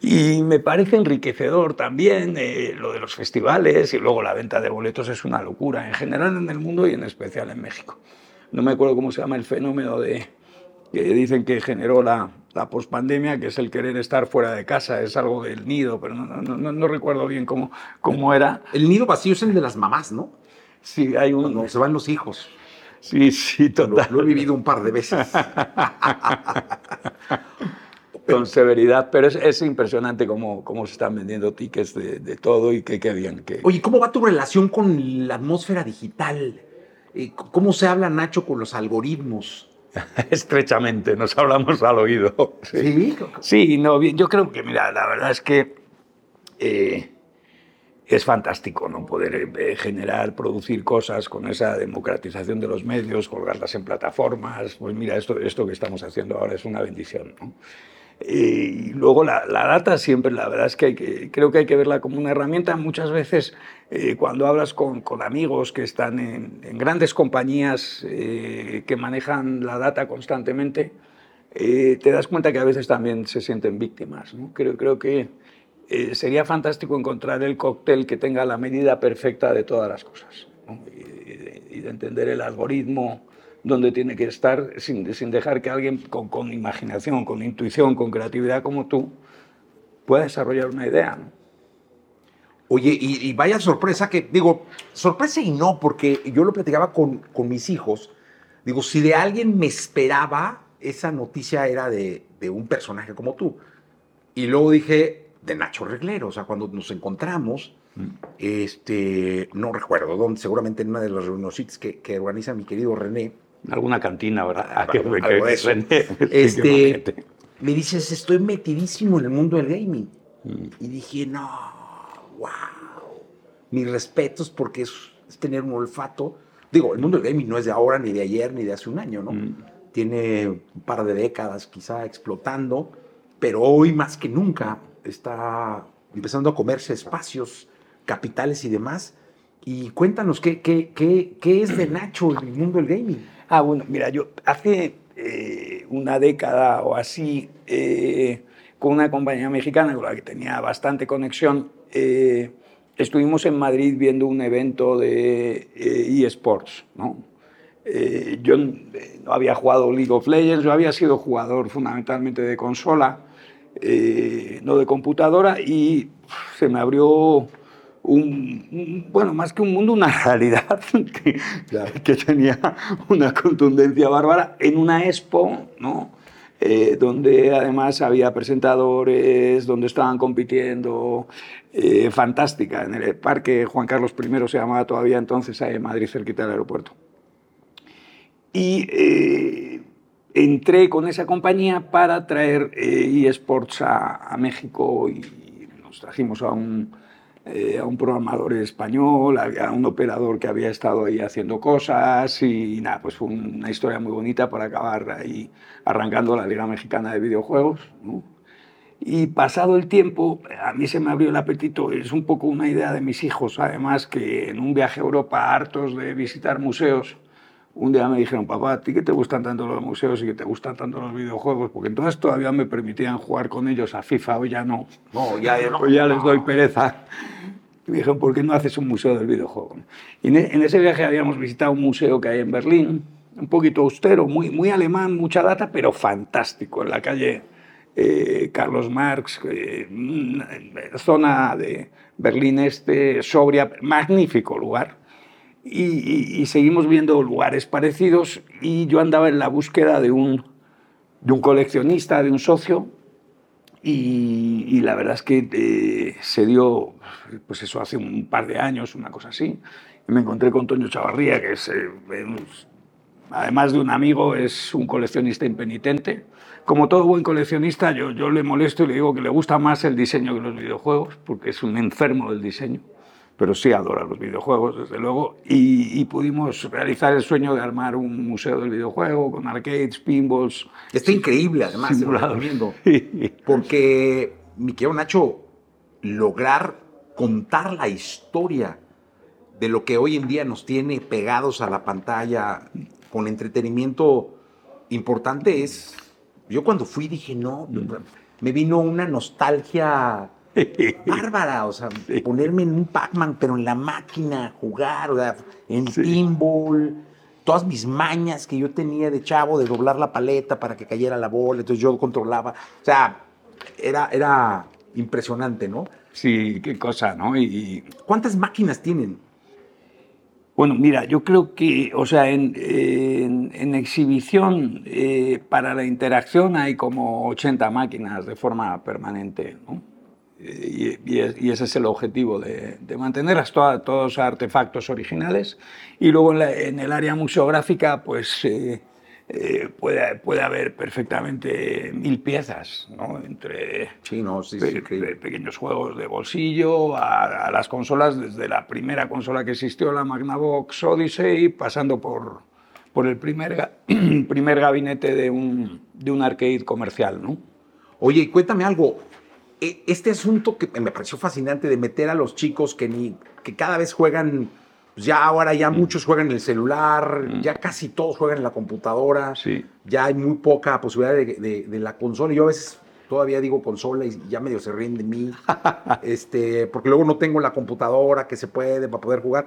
Y me parece enriquecedor también eh, lo de los festivales y luego la venta de boletos es una locura en general en el mundo y en especial en México. No me acuerdo cómo se llama el fenómeno de que dicen que generó la, la pospandemia, que es el querer estar fuera de casa, es algo del nido, pero no, no, no, no recuerdo bien cómo, cómo era. El nido vacío es el de las mamás, ¿no? Sí, hay un... Cuando se van los hijos. Sí, sí, total. Lo, lo he vivido un par de veces. con severidad, pero es, es impresionante cómo, cómo, se están vendiendo tickets de, de todo y qué bien. Que... Oye, ¿cómo va tu relación con la atmósfera digital? Eh, ¿Cómo se habla, Nacho, con los algoritmos? Estrechamente, nos hablamos al oído. Sí, sí, no, yo creo que, mira, la verdad es que eh, es fantástico ¿no? poder eh, generar, producir cosas con esa democratización de los medios, colgarlas en plataformas. Pues mira, esto, esto que estamos haciendo ahora es una bendición. ¿no? Y luego la, la, data siempre, la verdad es que, hay que, creo que hay que verla como una herramienta. Muchas veces eh, cuando hablas con, con, amigos que están en, en grandes compañías eh, que manejan la data constantemente, eh, te das cuenta que a veces también se sienten víctimas. ¿no? Creo, creo que sería fantástico encontrar el cóctel que tenga la medida perfecta de todas las cosas ¿no? y, y de entender el algoritmo donde tiene que estar sin, sin dejar que alguien con, con, imaginación, con intuición, con creatividad como tú pueda desarrollar una idea. ¿no? Oye, y, y, vaya sorpresa que, digo, sorpresa y no, porque yo lo platicaba con, con mis hijos. Digo, si de alguien me esperaba, esa noticia era de, de un personaje como tú. Y luego dije, de Nacho Reglero, o sea, cuando nos encontramos, mm. este, no recuerdo dónde, seguramente en una de las reuniones que, que organiza mi querido René, alguna cantina, ¿verdad? Ah, que, que, que René, este, me dices, estoy metidísimo en el mundo del gaming. Mm. Y dije, no, wow. Mis respetos porque es, es, tener un olfato. Digo, el mundo del gaming no es de ahora, ni de ayer, ni de hace un año, ¿no? Mm. Tiene un par de décadas quizá explotando, pero hoy más que nunca está empezando a comerse espacios, capitales y demás. Y cuéntanos, ¿qué, qué, qué, qué es de Nacho en el mundo del gaming? Ah, bueno, mira, yo hace eh, una década o así, eh, con una compañía mexicana con la que tenía bastante conexión, eh, estuvimos en Madrid viendo un evento de eSports, ¿no? yo no había jugado League of Legends, yo había sido jugador fundamentalmente de consola, no de computadora, y se me abrió un, un, bueno, más que un mundo, una realidad que, claro. que tenía una contundencia bárbara en una expo, ¿no? Eh, donde además había presentadores, donde estaban compitiendo, eh, fantástica, en el parque Juan Carlos I se llamaba todavía entonces, en Madrid, cerquita del aeropuerto. Y eh, entré con esa compañía para traer eSports a, a México y nos trajimos a un, eh, a un programador español, a un operador que había estado ahí haciendo cosas y nada, pues fue una historia muy bonita para acabar ahí arrancando la Liga Mexicana de Videojuegos. Y pasado el tiempo, a mí se me abrió el apetito, es un poco una idea de mis hijos, además que en un viaje a Europa hartos de visitar museos, un día me dijeron, papá, ¿a ti que te gustan tanto los museos y que te gustan tanto los videojuegos? Porque entonces todavía me permitían jugar con ellos a FIFA, hoy ya no. No, ya, no. Hoy ya les doy pereza. Y me dijeron, ¿por qué no haces un museo del videojuego? Y en ese viaje habíamos visitado un museo que hay en Berlín, un poquito austero, muy, muy alemán, mucha data, pero fantástico, en la calle eh, Carlos Marx, eh, zona de Berlín Este, sobria, magnífico lugar y, y, seguimos viendo lugares parecidos y yo andaba en la búsqueda de un, de un coleccionista, de un socio y, y la verdad es que eh, se dio, pues eso hace un par de años, una cosa así. Y me encontré con Toño Chavarría, que es, eh, además de un amigo, es un coleccionista impenitente. Como todo buen coleccionista, yo, yo le molesto y le digo que le gusta más el diseño que los videojuegos, porque es un enfermo del diseño pero sí adora los videojuegos, desde luego, y, y, pudimos realizar el sueño de armar un museo del videojuego con arcades, pinballs. Está increíble, además. Sí. Porque, mi querido Nacho, lograr contar la historia de lo que hoy en día nos tiene pegados a la pantalla con entretenimiento importante es, yo cuando fui dije, no, me vino una nostalgia bárbara, o sea, ponerme en un Pac-Man, pero en la máquina, jugar, o sea, en pinball, todas mis mañas que yo tenía de chavo, de doblar la paleta para que cayera la bola, entonces yo controlaba, o sea, era, era impresionante, ¿no? Sí, qué cosa, ¿no? Y, ¿Cuántas máquinas tienen? Bueno, mira, yo creo que, o sea, en, en, exhibición eh, para la interacción hay como 80 máquinas de forma permanente, ¿no? Y, y, ese es el objetivo, de, de mantenerlas todos los artefactos originales. Y luego en, la, en, el área museográfica, pues eh, eh, puede, puede haber perfectamente mil piezas, ¿no? entre sí, no, sí, sí, pe pequeños juegos de bolsillo a, a, las consolas, desde la primera consola que existió, la Magnavox Odyssey, pasando por, por el primer, primer gabinete de un, de un arcade comercial. ¿no? Oye, cuéntame algo. E, este asunto que me pareció fascinante de meter a los chicos que, ni, que cada vez juegan pues ya ahora ya mm. muchos juegan en el celular, mm. ya casi todos juegan en la computadora, sí. ya hay muy poca posibilidad de, de, de, la consola. Yo a veces todavía digo consola y ya medio se ríen de mí, este, porque luego no tengo la computadora que se puede para poder jugar.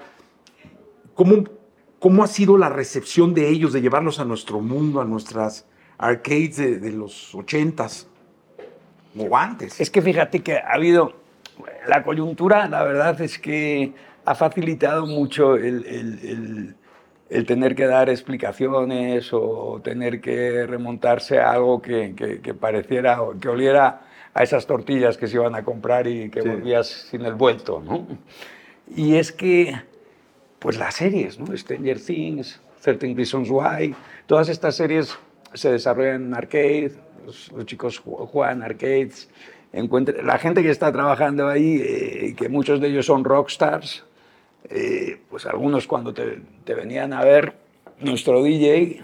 ¿Cómo, ¿Cómo ha sido la recepción de ellos, de llevarlos a nuestro mundo, a nuestras arcades de, de los ochentas antes? Es que fíjate que ha habido, la coyuntura, la verdad es que ha facilitado mucho el, el, el, el, tener que dar explicaciones o tener que remontarse a algo que, que, que, pareciera, que oliera a esas tortillas que se iban a comprar y que sí. volvías sin el vuelto, ¿no? Y es que, pues las series, ¿no? Stranger Things, 13 Reasons Why, todas estas series se desarrollan en arcade, los, los chicos juegan arcades, encuentra, la gente que está trabajando ahí, eh, que muchos de ellos son rockstars, eh, pues algunos cuando te, te, venían a ver, nuestro DJ,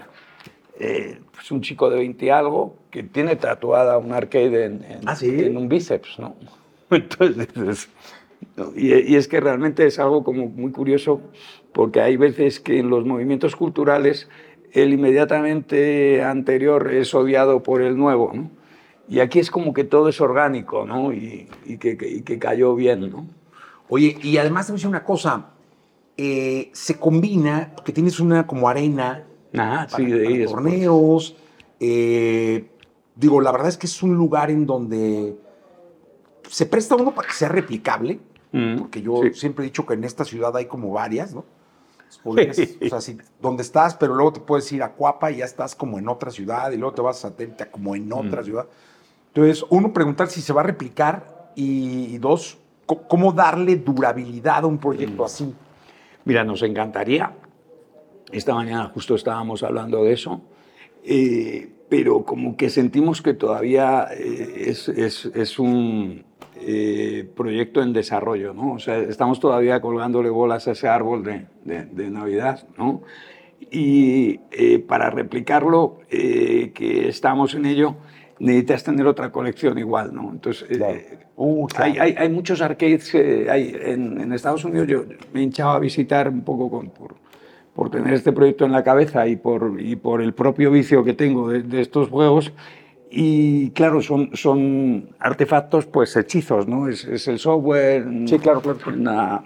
eh, pues un chico de 20 y algo, que tiene tatuada un arcade en, en, ¿Ah, sí? en un bíceps, ¿no? Entonces, no, y, y, es que realmente es algo como muy curioso, porque hay veces que en los movimientos culturales el inmediatamente anterior es odiado por el nuevo, ¿no? Y aquí es como que todo es orgánico, ¿no? Y, y, que, y que, cayó bien, ¿no? Oye, y además te voy a decir una cosa, eh, se combina, porque tienes una como arena ah, para, sí, de para torneos, eh, digo, la verdad es que es un lugar en donde se presta uno para que sea replicable, mm, porque yo sí. siempre he dicho que en esta ciudad hay como varias, ¿no? Podrías, o sea, si, donde estás, pero luego te puedes ir a Cuapa y ya estás como en otra ciudad, y luego te vas a Satélite como en otra mm. ciudad. Entonces, uno, preguntar si se va a replicar, y, y dos, cómo darle durabilidad a un proyecto mm. así. Mira, nos encantaría. Esta mañana justo estábamos hablando de eso, eh, pero como que sentimos que todavía eh, es, es, es, un eh, proyecto en desarrollo, ¿no? O sea, estamos todavía colgándole bolas a ese árbol de, de, de Navidad, ¿no? Y eh, para replicarlo, eh, que estamos en ello, necesitas tener otra colección igual, ¿no? Entonces, claro. eh, uh, claro. Hay, hay, hay, muchos arcades que hay en, en, Estados Unidos. Yo me he hinchado a visitar un poco con, por, por, tener este proyecto en la cabeza y por, y por el propio vicio que tengo de, de estos juegos. Y claro, son, son artefactos, pues hechizos, ¿no? Es, es el software, sí, claro, claro. una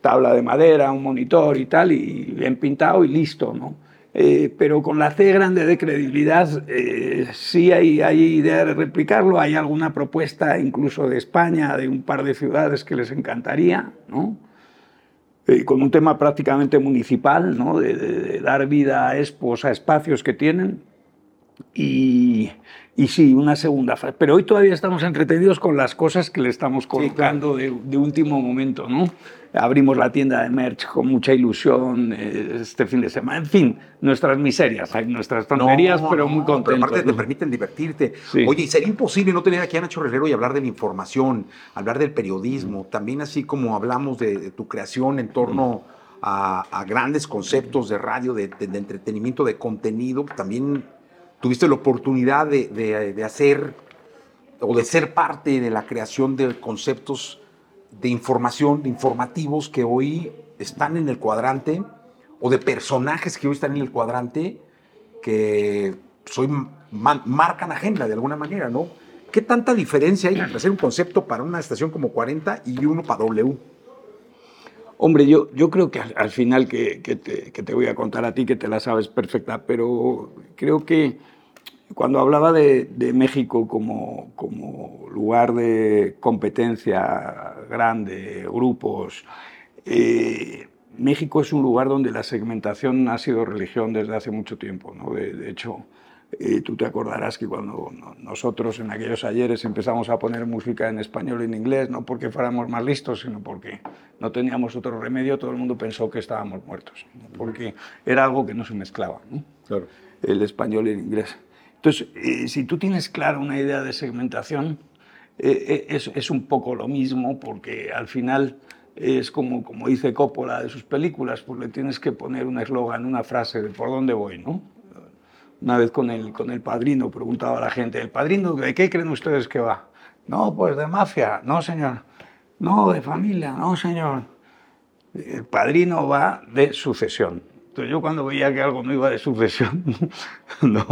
tabla de madera, un monitor y tal, y bien pintado y listo, ¿no? Eh, pero con la C grande de credibilidad eh, sí hay, hay, idea de replicarlo, hay alguna propuesta incluso de España, de un par de ciudades que les encantaría, ¿no? Eh, con un tema prácticamente municipal, ¿no? de, de, de, dar vida a expos, a espacios que tienen. Y, y sí, una segunda fase. Pero hoy todavía estamos entretenidos con las cosas que le estamos colocando sí, claro. de, de, último momento, ¿no? Abrimos la tienda de merch con mucha ilusión eh, este fin de semana. En fin, nuestras miserias, nuestras tonterías, no, pero muy contentos. Pero aparte te permiten divertirte. Sí. Oye, sería imposible no tener aquí a Nacho Herrero y hablar de la información, hablar del periodismo, mm. también así como hablamos de, de tu creación en torno... Mm. A, a, grandes conceptos de radio, de, de, de, entretenimiento, de contenido, también tuviste la oportunidad de, de, hacer o de ser parte de la creación de conceptos de información, de informativos que hoy están en el cuadrante o de personajes que hoy están en el cuadrante que marcan agenda de alguna manera, ¿no? ¿Qué tanta diferencia hay entre hacer un concepto para una estación como 40 y uno para W? Hombre, yo, yo creo que al, final que, que, te, voy a contar a ti, que te la sabes perfecta, pero creo que cuando hablaba de, de México como, como, lugar de competencia grande, grupos, eh, México es un lugar donde la segmentación ha sido religión desde hace mucho tiempo. ¿no? De hecho, y tú te acordarás que cuando nosotros en aquellos ayeres empezamos a poner música en español y en inglés, no porque fuéramos más listos, sino porque no teníamos otro remedio, todo el mundo pensó que estábamos muertos, porque era algo que no se mezclaba, ¿no? claro. el español y el inglés. Entonces, eh, si tú tienes clara una idea de segmentación, eh, eh, es, es, un poco lo mismo, porque al final es como, como dice Coppola de sus películas, pues le tienes que poner un eslogan, una frase de por dónde voy, ¿no? Una vez con el, con el padrino preguntaba a la gente, ¿el padrino de qué creen ustedes que va? No, pues de mafia, no señor. No, de familia, no señor. El padrino va de sucesión. Entonces yo cuando veía que algo no iba de sucesión, no,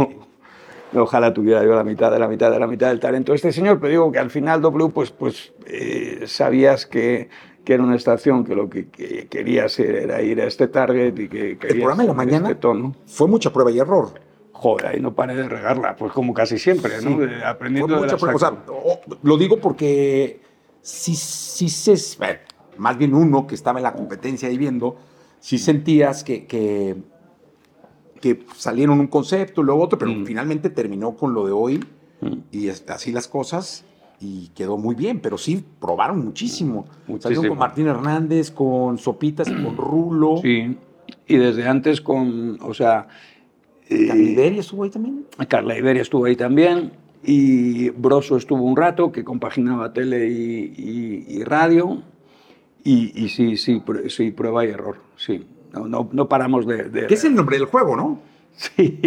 ojalá tuviera yo la mitad de la mitad de la mitad del talento de este señor, pero digo que al final W, pues, pues eh, sabías que, que, era una estación que lo que, que, quería hacer era ir a este target y que El programa de la mañana este fue mucha prueba y error joder, ahí no paré de regarla, pues como casi siempre, ¿no? Aprendiendo de mucha, o sea, Lo digo porque sí, sí se... Bueno, más bien uno que estaba en la competencia ahí viendo, sí sentías que, que, que salieron un concepto, luego otro, pero mm. finalmente terminó con lo de hoy mm. y así las cosas y quedó muy bien, pero sí probaron muchísimo. muchísimo. Salieron con Martín Hernández, con Sopitas, con Rulo. Sí, y desde antes con, o sea, ¿Carla Iberia estuvo ahí también? Carla Iberia estuvo ahí también. Y Broso estuvo un rato, que compaginaba tele y, y, radio. Y, y, sí, sí, sí, prueba y error. Sí. No, no, no paramos de, de, ¿Qué es el nombre del juego, no? Sí.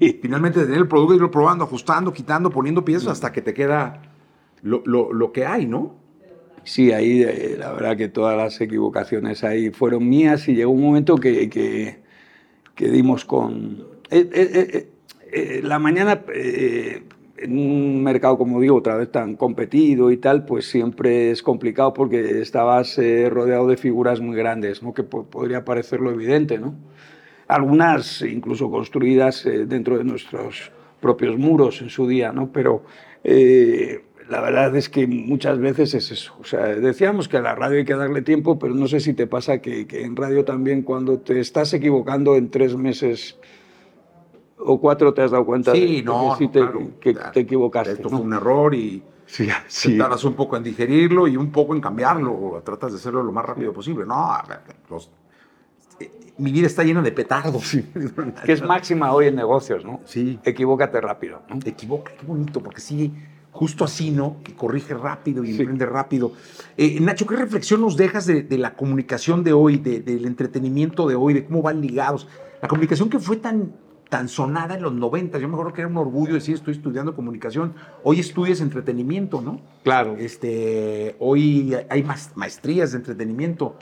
Finalmente, tener el producto, irlo probando, ajustando, quitando, poniendo piezas hasta que te queda lo, lo, lo que hay, ¿no? Sí, ahí eh, la verdad que todas las equivocaciones ahí fueron mías y llegó un momento que, que, que dimos con, eh, eh, eh, la mañana en un mercado, como digo, otra vez tan competido y tal, pues siempre es complicado porque estabas rodeado de figuras muy grandes, ¿no? que podría parecerlo evidente. ¿no? Algunas incluso construidas dentro de nuestros propios muros en su día, ¿no? pero la verdad es que muchas veces es eso. O sea, decíamos que a la radio hay que darle tiempo, pero no sé si te pasa que, que en radio también cuando te estás equivocando en tres meses o cuatro te has dado cuenta sí, de, no, que, te, que te, equivocaste. Esto fue un error y sí, sí. tardas un poco en digerirlo y un poco en cambiarlo, o tratas de hacerlo lo más rápido posible. No, los, eh, mi vida está llena de petardos. que es máxima hoy en negocios, ¿no? Sí. Equivócate rápido. ¿no? Equivoca, qué bonito, porque sí, justo así, ¿no? Que corrige rápido y emprende rápido. Eh, Nacho, ¿qué reflexión nos dejas de, de la comunicación de hoy, de, del entretenimiento de hoy, de cómo van ligados? La comunicación que fue tan tan sonada en los 90. Yo me acuerdo que era un orgullo decir, estoy estudiando comunicación. Hoy estudias entretenimiento, ¿no? Claro. Este, hoy hay maestrías de entretenimiento.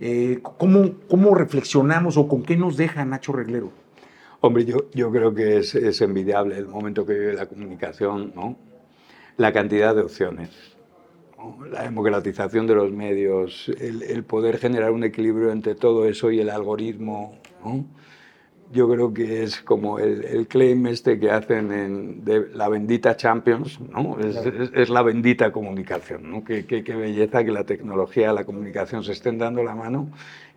Eh, ¿cómo, ¿Cómo reflexionamos o con qué nos deja Nacho Reglero? Hombre, yo, yo creo que es, es envidiable el momento que vive la comunicación, ¿no? La cantidad de opciones, ¿no? la democratización de los medios, el, el, poder generar un equilibrio entre todo eso y el algoritmo, ¿no? Yo creo que es como el, el claim este que hacen en, de la bendita Champions, ¿no? Es, es, es la bendita comunicación, ¿no? Qué, qué, qué, belleza que la tecnología, la comunicación se estén dando la mano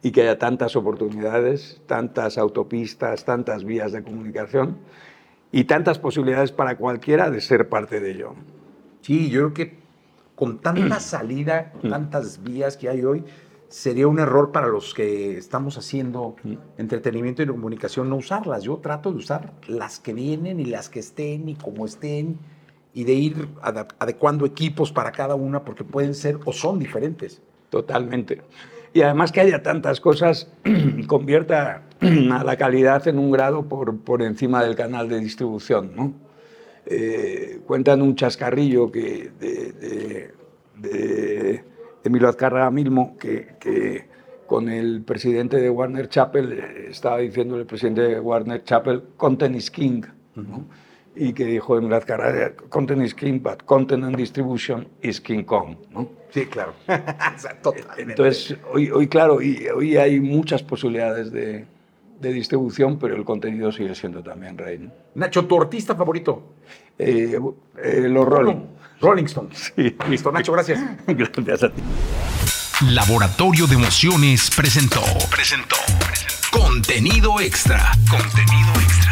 y que haya tantas oportunidades, tantas autopistas, tantas vías de comunicación y tantas posibilidades para cualquiera de ser parte de ello. Sí, yo creo que con tanta salida, tantas vías que hay hoy, sería un error para los que estamos haciendo entretenimiento y comunicación no usarlas. Yo trato de usar las que vienen y las que estén y como estén y de ir adecuando equipos para cada una porque pueden ser o son diferentes. Totalmente. Y además que haya tantas cosas convierta a la calidad en un grado por, por encima del canal de distribución, ¿no? eh, cuentan un chascarrillo que de, de, de Emilio Azcárraga mismo, que, que, con el presidente de Warner Chappell, eh, estaba diciendo el presidente de Warner Chappell, content is king, ¿no? y que dijo Emilio Azcárraga, content is king, but content and distribution is King Kong. ¿no? Sí, claro. o sea, totalmente. Entonces, hoy, hoy claro, hoy, hoy hay muchas posibilidades de, de distribución, pero el contenido sigue siendo también rey. ¿no? Nacho, ¿tu artista favorito? Eh, eh, los Rolling. Rolling Stones. Sí. Listo, Nacho, gracias. Gracias a ti. Laboratorio de Emociones presentó. Presentó. Contenido extra. Contenido extra.